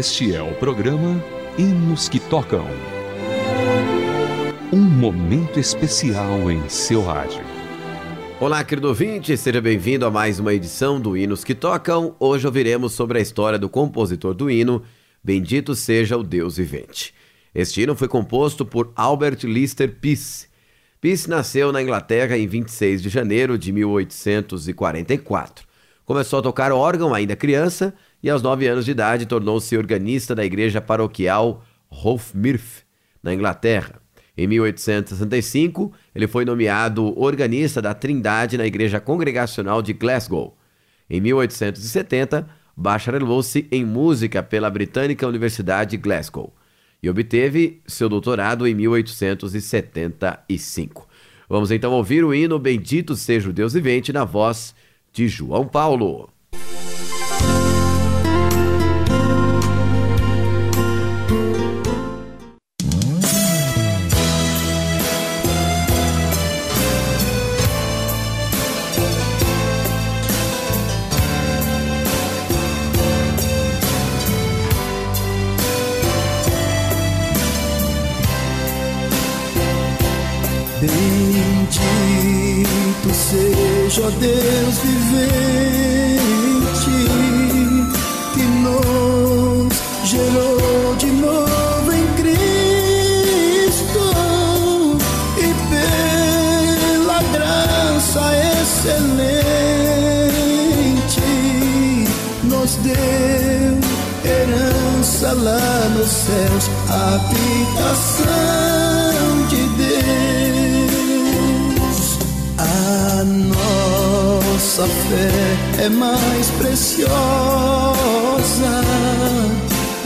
Este é o programa Hinos que Tocam. Um momento especial em seu rádio. Olá, querido ouvinte, seja bem-vindo a mais uma edição do Hinos que Tocam. Hoje ouviremos sobre a história do compositor do hino, Bendito seja o Deus vivente. Este hino foi composto por Albert Lister Peace. Peace nasceu na Inglaterra em 26 de janeiro de 1844. Começou a tocar órgão ainda criança e aos nove anos de idade tornou-se organista da igreja paroquial Hofmirth, na Inglaterra. Em 1865, ele foi nomeado organista da Trindade na Igreja Congregacional de Glasgow. Em 1870, bacharelou-se em música pela Britânica Universidade de Glasgow e obteve seu doutorado em 1875. Vamos então ouvir o hino Bendito seja o Deus vivente na voz de João Paulo. Deus vivente que nos gerou de novo em Cristo e pela graça excelente nos deu herança lá nos céus, habitação de a nossa fé é mais preciosa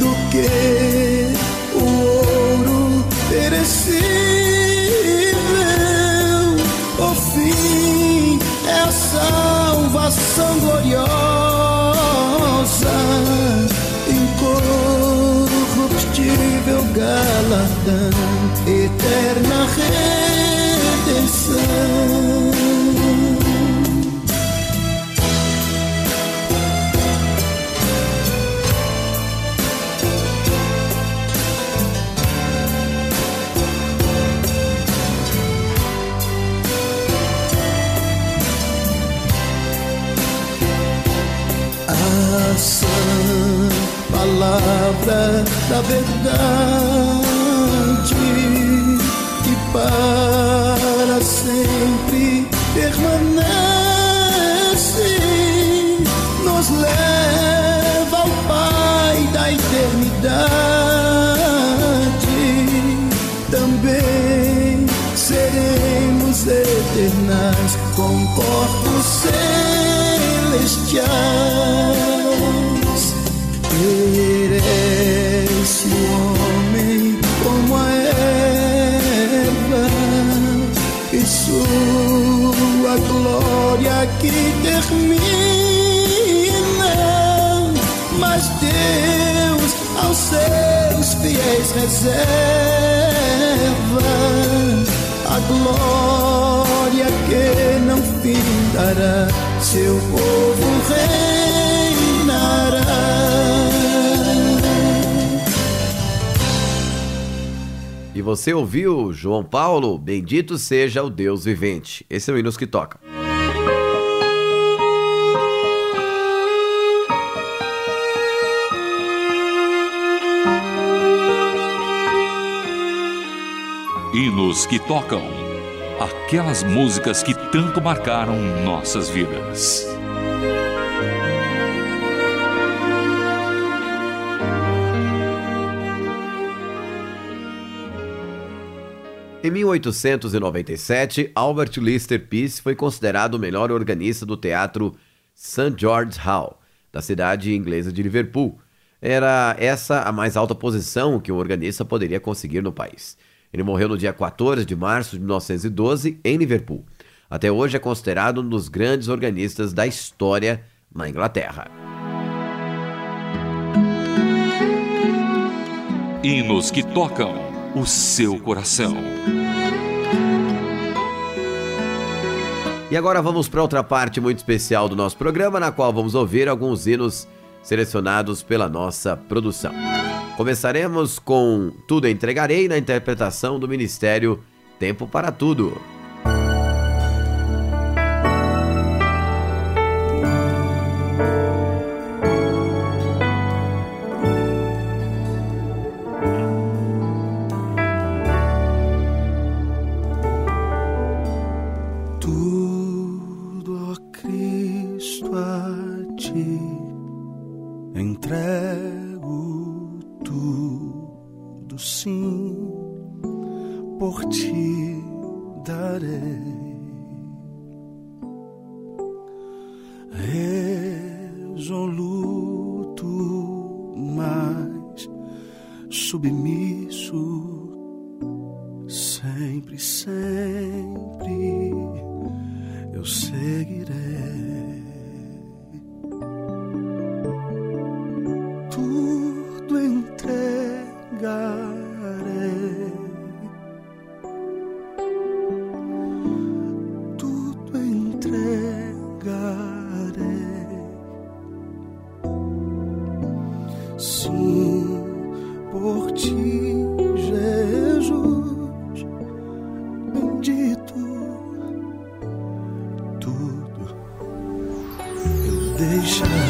do que o ouro perecível. O fim é a salvação gloriosa, incorruptível galardão, verdade que para sempre permanece, nos leva ao Pai da eternidade. Também seremos eternas com corpos celestiais reserva a glória que não findará, seu povo reinará. E você ouviu João Paulo, bendito seja o Deus vivente. Esse é o Hinos que toca. Hinos que tocam. Aquelas músicas que tanto marcaram nossas vidas. Em 1897, Albert Lister Peace foi considerado o melhor organista do teatro St. George's Hall, da cidade inglesa de Liverpool. Era essa a mais alta posição que um organista poderia conseguir no país. Ele morreu no dia 14 de março de 1912 em Liverpool. Até hoje é considerado um dos grandes organistas da história na Inglaterra. Hinos que tocam o seu coração. E agora vamos para outra parte muito especial do nosso programa, na qual vamos ouvir alguns hinos selecionados pela nossa produção. Começaremos com Tudo Entregarei na interpretação do Ministério Tempo para Tudo. sim por ti darei. Resoluto, mas submisso Nation.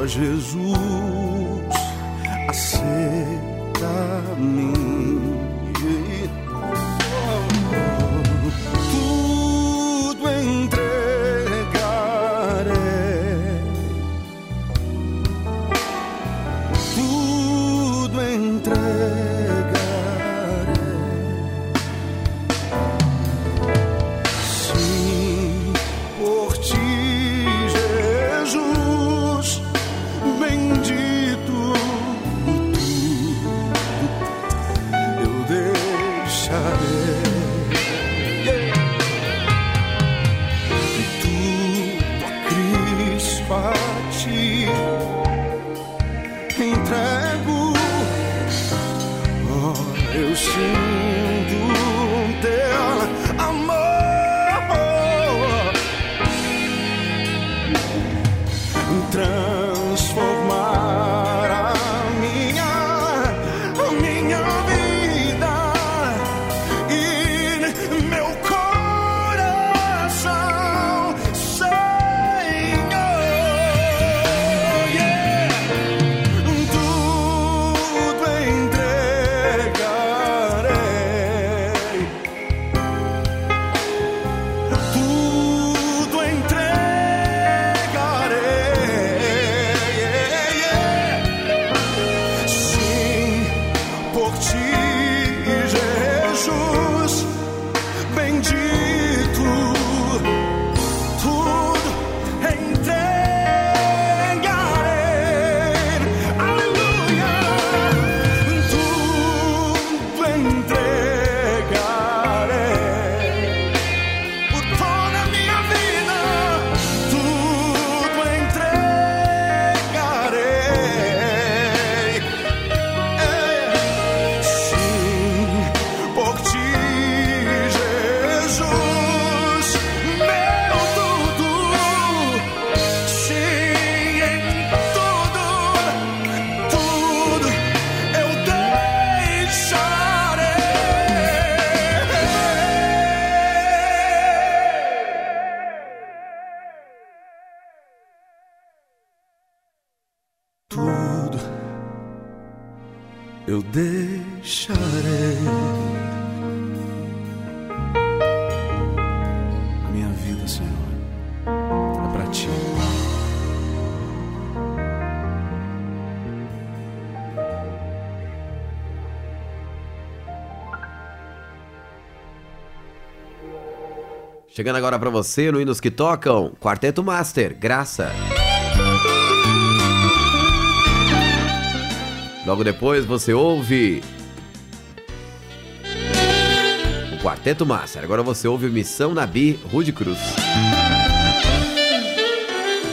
Ó Jesus, aceita-me. eu sinto. 明知 eu deixarei a minha vida, Senhor, é para ti. Chegando agora para você no Hinos que Tocam, Quarteto Master, Graça. Logo depois você ouve o Quarteto Master. Agora você ouve Missão Nabi, Rude Cruz.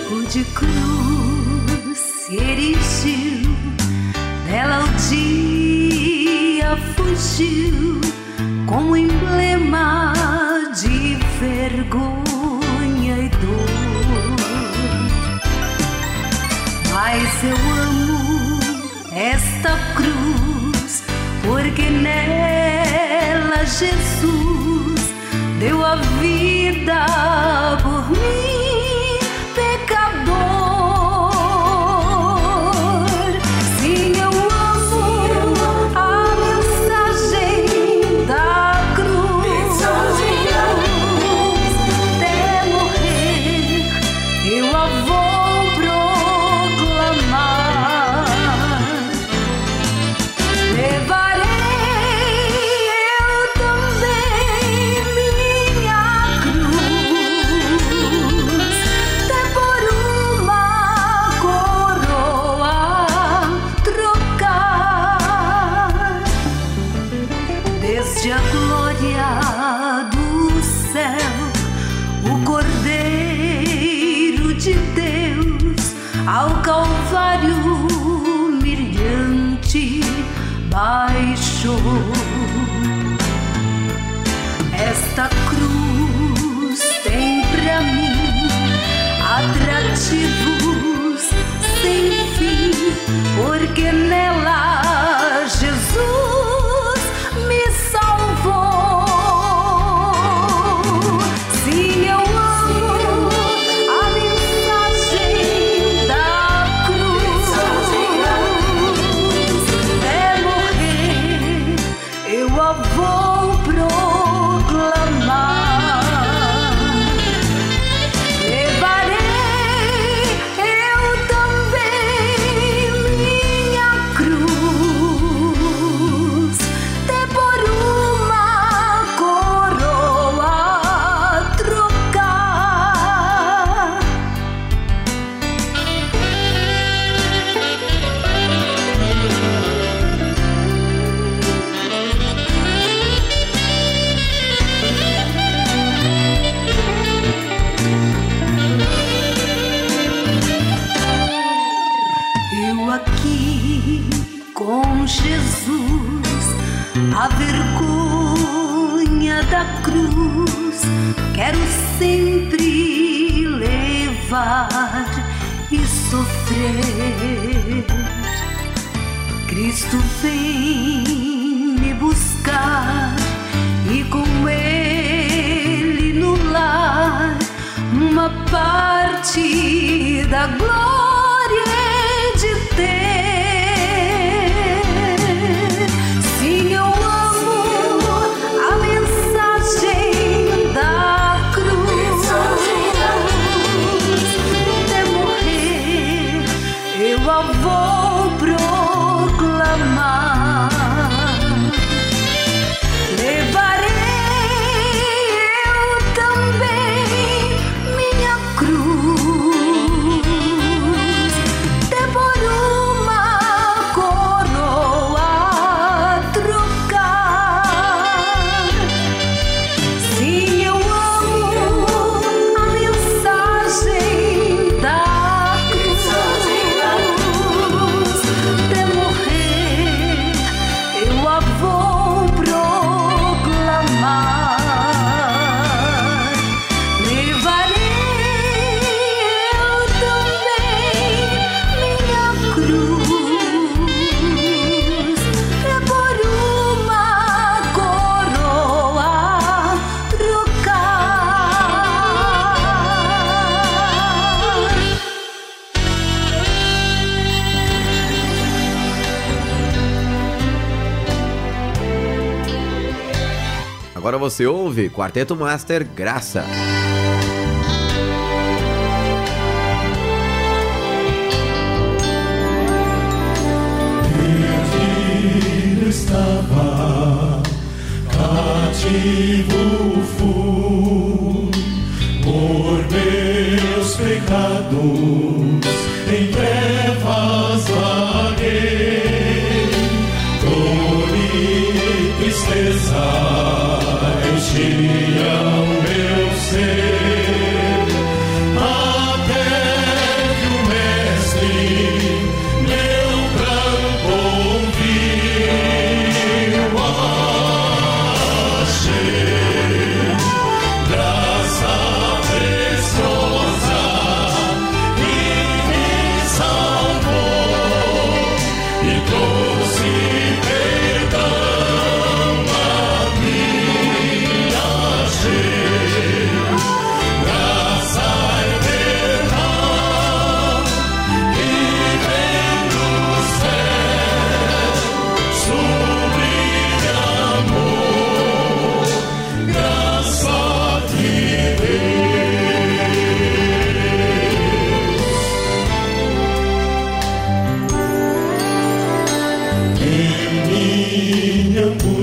Rude Cruz se erigiu, dela o dia fugiu como emblema de vergonha e dor. Mas eu amo esta cruz, porque nela Jesus deu a vida por mim, a vergonha da cruz, quero sempre levar e sofrer. Cristo vem me buscar e com ele no lar uma parte da glória hei de ter. Agora você ouve Quarteto Master Graça. Perdido estava, cativo fui por meus pecados.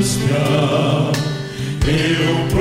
angústia, eu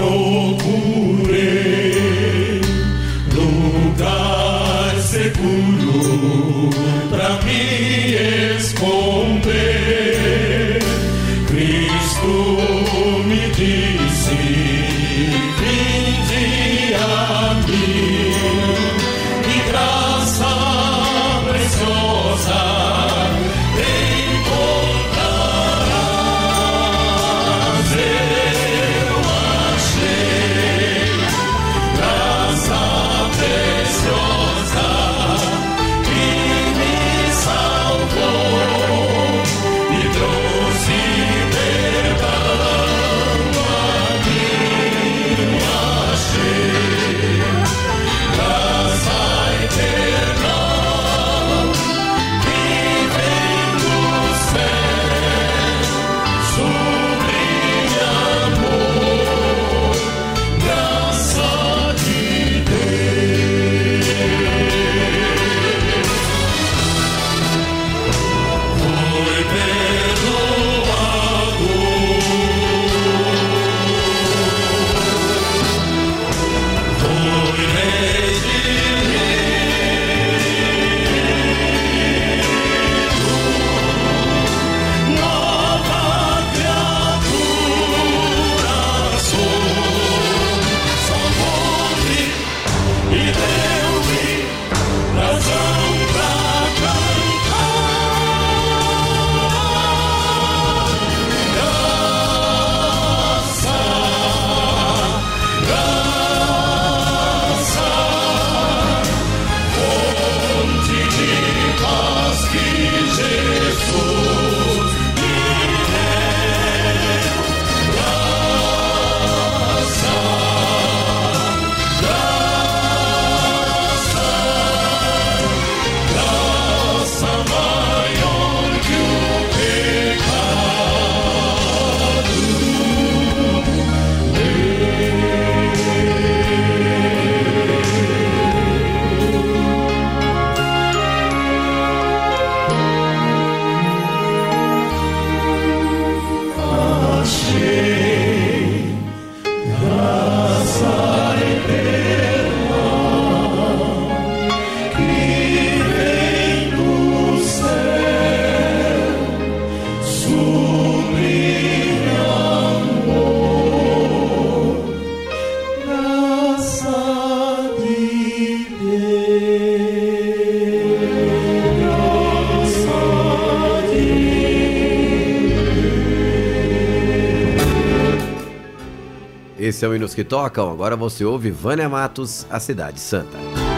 são hinos que tocam, agora você ouve Vânia Matos, A Cidade Santa.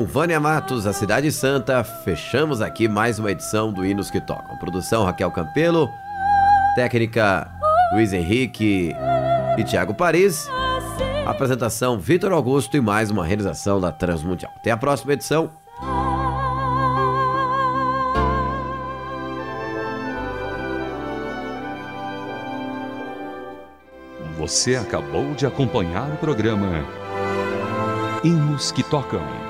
Com Vânia Matos, a Cidade Santa, fechamos aqui mais uma edição do Hinos que Tocam. Produção Raquel Campelo, técnica Luiz Henrique e Tiago Paris. Apresentação Vitor Augusto e mais uma realização da Transmundial. Até a próxima edição. Você acabou de acompanhar o programa Hinos que Tocam.